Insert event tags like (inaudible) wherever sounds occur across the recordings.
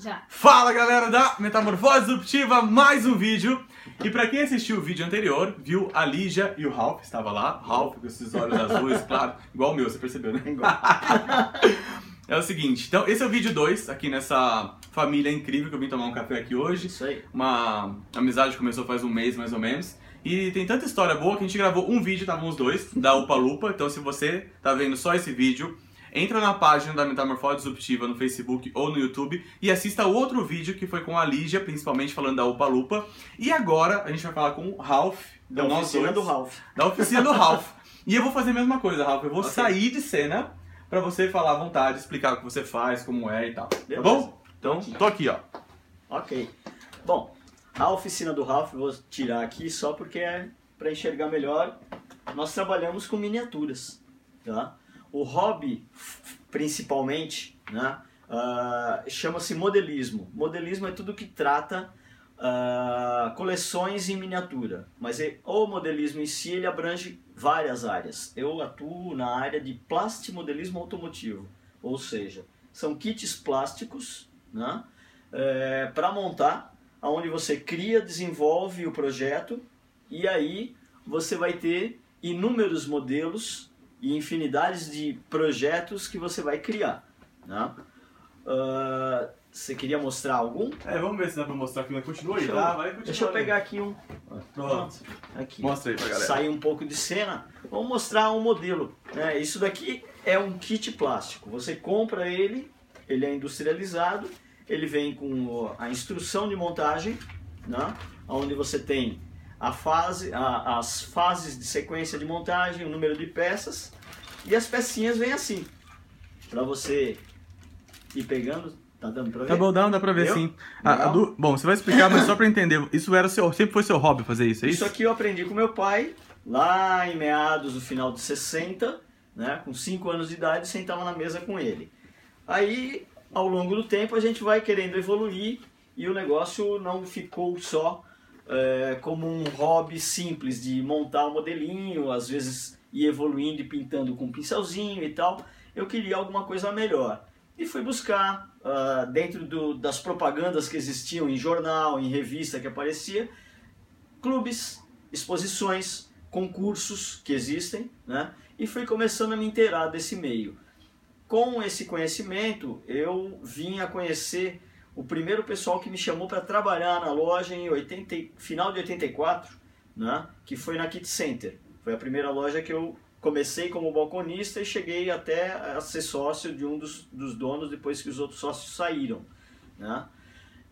Já. Fala galera da Metamorfose Disruptiva, mais um vídeo. E pra quem assistiu o vídeo anterior, viu a Lígia e o Ralph, estava lá. Ralph com esses olhos (laughs) azuis, claro, igual o meu, você percebeu, né? (laughs) é o seguinte, então esse é o vídeo 2 aqui nessa família incrível que eu vim tomar um café aqui hoje. Isso aí. Uma amizade começou faz um mês mais ou menos. E tem tanta história boa que a gente gravou um vídeo, estavam os dois, da Upa Lupa. Então se você tá vendo só esse vídeo, entra na página da Metamorfose Disruptiva no Facebook ou no YouTube e assista o outro vídeo que foi com a Lígia, principalmente falando da Upa Lupa. E agora a gente vai falar com o Ralph, Da oficina dois, do Ralph. Da oficina do Ralph. E eu vou fazer a mesma coisa, Ralph. Eu vou Ok. sair de cena pra você falar à vontade, explicar o que você faz, como é e tal. Tá Beleza. bom? Então, tô aqui, ó. Ok. Bom, a oficina do Ralph, vou tirar aqui só porque é para enxergar melhor. Nós trabalhamos com miniaturas, tá? O hobby, principalmente, né, ah, chama-se modelismo. Modelismo é tudo que trata ah, coleções em miniatura, mas é- o modelismo em si ele abrange várias áreas. Eu atuo na área de plastimodelismo automotivo, ou seja, são kits plásticos, né, para montar, aonde você cria, desenvolve o projeto e aí você vai ter inúmeros modelos e infinidades de projetos que você vai criar. Né? Ah, você queria mostrar algum? É, vamos ver se dá pra mostrar aqui. Continua aí, eu- tá? Vai, continua Deixa eu aí. pegar aqui um. Pronto. Aqui. Mostra aí pra galera. Sair um pouco de cena. Vamos mostrar um modelo. né? Isso daqui é um kit plástico. Você compra ele, ele é industrializado, ele vem com a instrução de montagem, né? onde você tem a fase, a- as fases de sequência de montagem, o número de peças e as pecinhas vêm assim. Para você ir pegando, tá dando para ver? Tá bom, dá, dá pra ver sim. Ah, du- Bom, você vai explicar, mas só pra entender. Isso era seu, sempre foi seu hobby fazer isso, é isso? Isso aqui eu aprendi com meu pai, lá em meados do final de 60, né? com 5 anos de idade, sentava na mesa com ele. Aí, ao longo do tempo, a gente vai querendo evoluir e o negócio não ficou só é, como um hobby simples de montar um modelinho, às vezes ir evoluindo e pintando com um pincelzinho e tal. Eu queria alguma coisa melhor. E fui buscar, ah, dentro do- das propagandas que existiam em jornal, em revista que aparecia, clubes, exposições, concursos que existem, né? E fui começando a me inteirar desse meio. Com esse conhecimento, eu vim a conhecer o primeiro pessoal que me chamou para trabalhar na loja em 80, e- final de 84, né? Que foi na Kit Center. Foi a primeira loja que eu comecei como balconista e cheguei até a ser sócio de um dos, dos donos depois que os outros sócios saíram, né?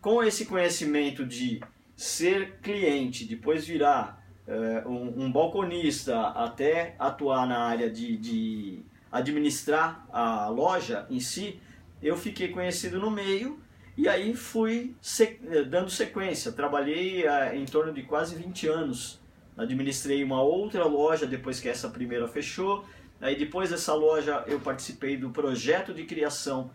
Com esse conhecimento de ser cliente, depois virar eh, um, um balconista, até atuar na área de, de administrar a loja em si, eu fiquei conhecido no meio e aí fui eh, dando sequência. Trabalhei eh, em torno de quase 20 anos. Administrei uma outra loja depois que essa primeira fechou. Aí depois dessa loja eu participei do projeto de criação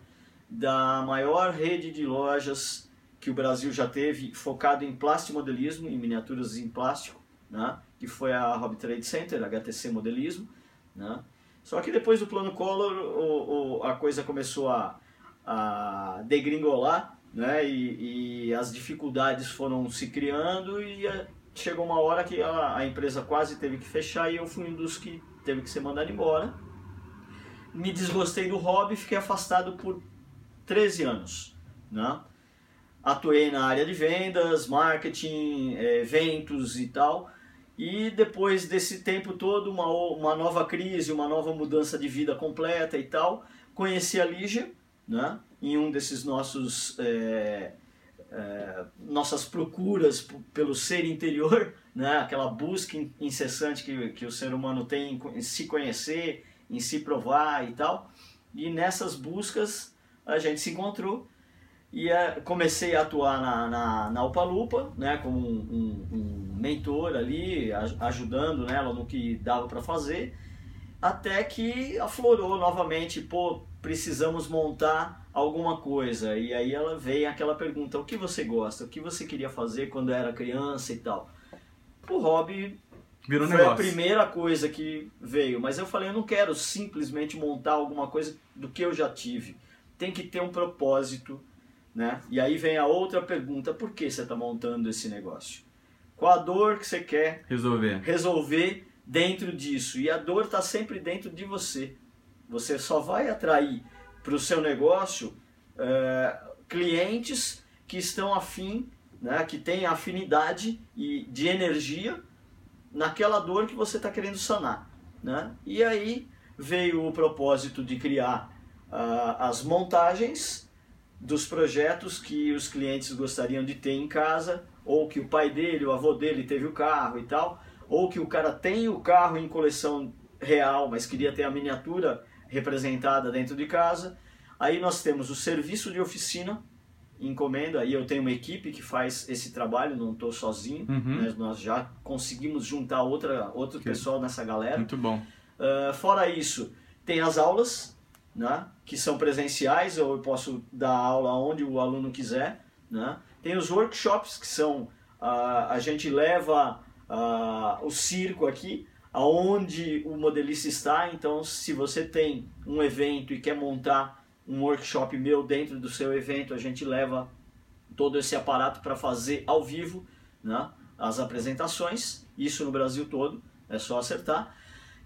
da maior rede de lojas que o Brasil já teve, focado em plastimodelismo, em miniaturas em plástico, né? que foi a Hobby Trade Center, HTC Modelismo. Né? Só que depois do plano Collor, o, o- a coisa começou a, a degringolar, né? E, e as dificuldades foram se criando e eh, chegou uma hora que a, a empresa quase teve que fechar e eu fui um dos que teve que ser mandado embora. Me desgostei do hobby, fiquei afastado por 13 anos, né? Atuei na área de vendas, marketing, eh, eventos e tal. E depois desse tempo todo, uma, uma nova crise, uma nova mudança de vida completa e tal, conheci a Lígia, né? Em um desses nossos eh, eh, nossas procuras pelo ser interior, né? Aquela busca in- incessante que, que o ser humano tem em se conhecer, em se provar e tal. E nessas buscas a gente se encontrou e eh, comecei a atuar na, na, na né, como um, um- um mentor ali, aj- ajudando nela no que dava para fazer, até que aflorou novamente, pô, precisamos montar alguma coisa. E aí ela veio aquela pergunta, o que você gosta? O que você queria fazer quando era criança e tal? O hobby Virou foi negócio. a primeira coisa que veio, mas eu falei, eu não quero simplesmente montar alguma coisa do que eu já tive. Tem que ter um propósito Né? E aí vem a outra pergunta: por que você está montando esse negócio? Qual a dor que você quer Resolver. resolver dentro disso? E a dor está sempre dentro de você. Você só vai atrair para o seu negócio é, clientes que estão afim, né, que têm afinidade e de energia naquela dor que você está querendo sanar. Né? E aí veio o propósito de criar uh, as montagens dos projetos que os clientes gostariam de ter em casa, ou que o pai dele, o avô dele teve o carro e tal, ou que o cara tem o carro em coleção real, mas queria ter a miniatura representada dentro de casa. Aí nós temos o serviço de oficina, encomenda, aí eu tenho uma equipe que faz esse trabalho, não estou sozinho, Uhum. né? nós já conseguimos juntar outra, outro pessoal nessa galera. Muito bom. Uh, fora isso, tem as aulas, né, que são presenciais, ou eu posso dar aula onde o aluno quiser. Né? Tem os workshops, que são, uh, a gente leva uh, o circo aqui, aonde o modelista está. Então, se você tem um evento e quer montar um workshop meu dentro do seu evento, a gente leva todo esse aparato para fazer ao vivo né, as apresentações, isso no Brasil todo, é só acertar.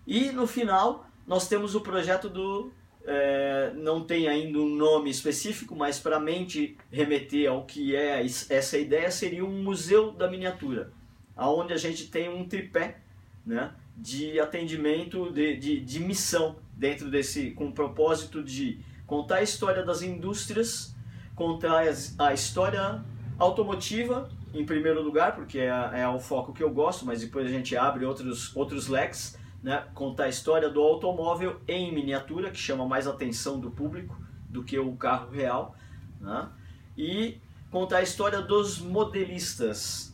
E no final nós temos o projeto do. é, não tem ainda um nome específico, mas para a mente remeter ao que é es- essa ideia, seria um museu da miniatura, aonde a gente tem um tripé né, de atendimento, de, de, de missão dentro desse, com o propósito de contar a história das indústrias, contar a história automotiva em primeiro lugar, porque é, é o foco que eu gosto, mas depois a gente abre outros, outros leques, né? contar a história do automóvel em miniatura, que chama mais atenção do público do que o carro real, né? e contar a história dos modelistas,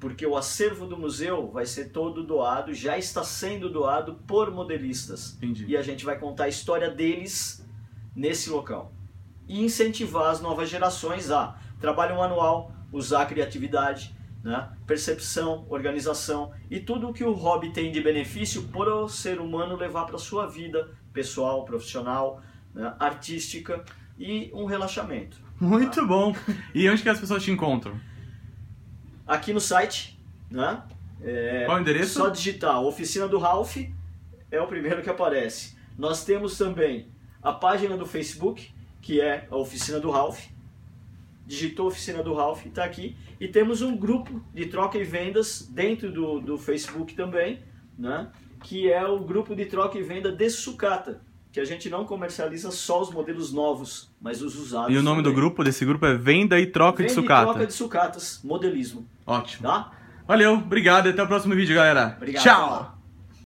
porque o acervo do museu vai ser todo doado, já está sendo doado por modelistas, Entendi. e a gente vai contar a história deles nesse local. E incentivar as novas gerações a trabalho manual, usar a criatividade, né? percepção, organização e tudo o que o hobby tem de benefício para o ser humano levar para a sua vida pessoal, profissional, né? artística e um relaxamento. Muito bom. E onde que as pessoas te encontram? Aqui no site, né? É, Qual o endereço? Só digitar Oficina do Ralph é o primeiro que aparece. Nós temos também a página do Facebook, que é a Oficina do Ralph. Digitou Oficina do Ralph, está aqui. E temos um grupo de troca e vendas dentro do, do Facebook também, né? que é o grupo de troca e venda de sucata, que a gente não comercializa só os modelos novos, mas os usados. E o nome do também. grupo desse grupo é Venda e Troca Venda de e Sucata. troca de sucatas, modelismo, Ótimo. tá? Valeu, obrigado e até o próximo vídeo, galera. Obrigado. Tchau.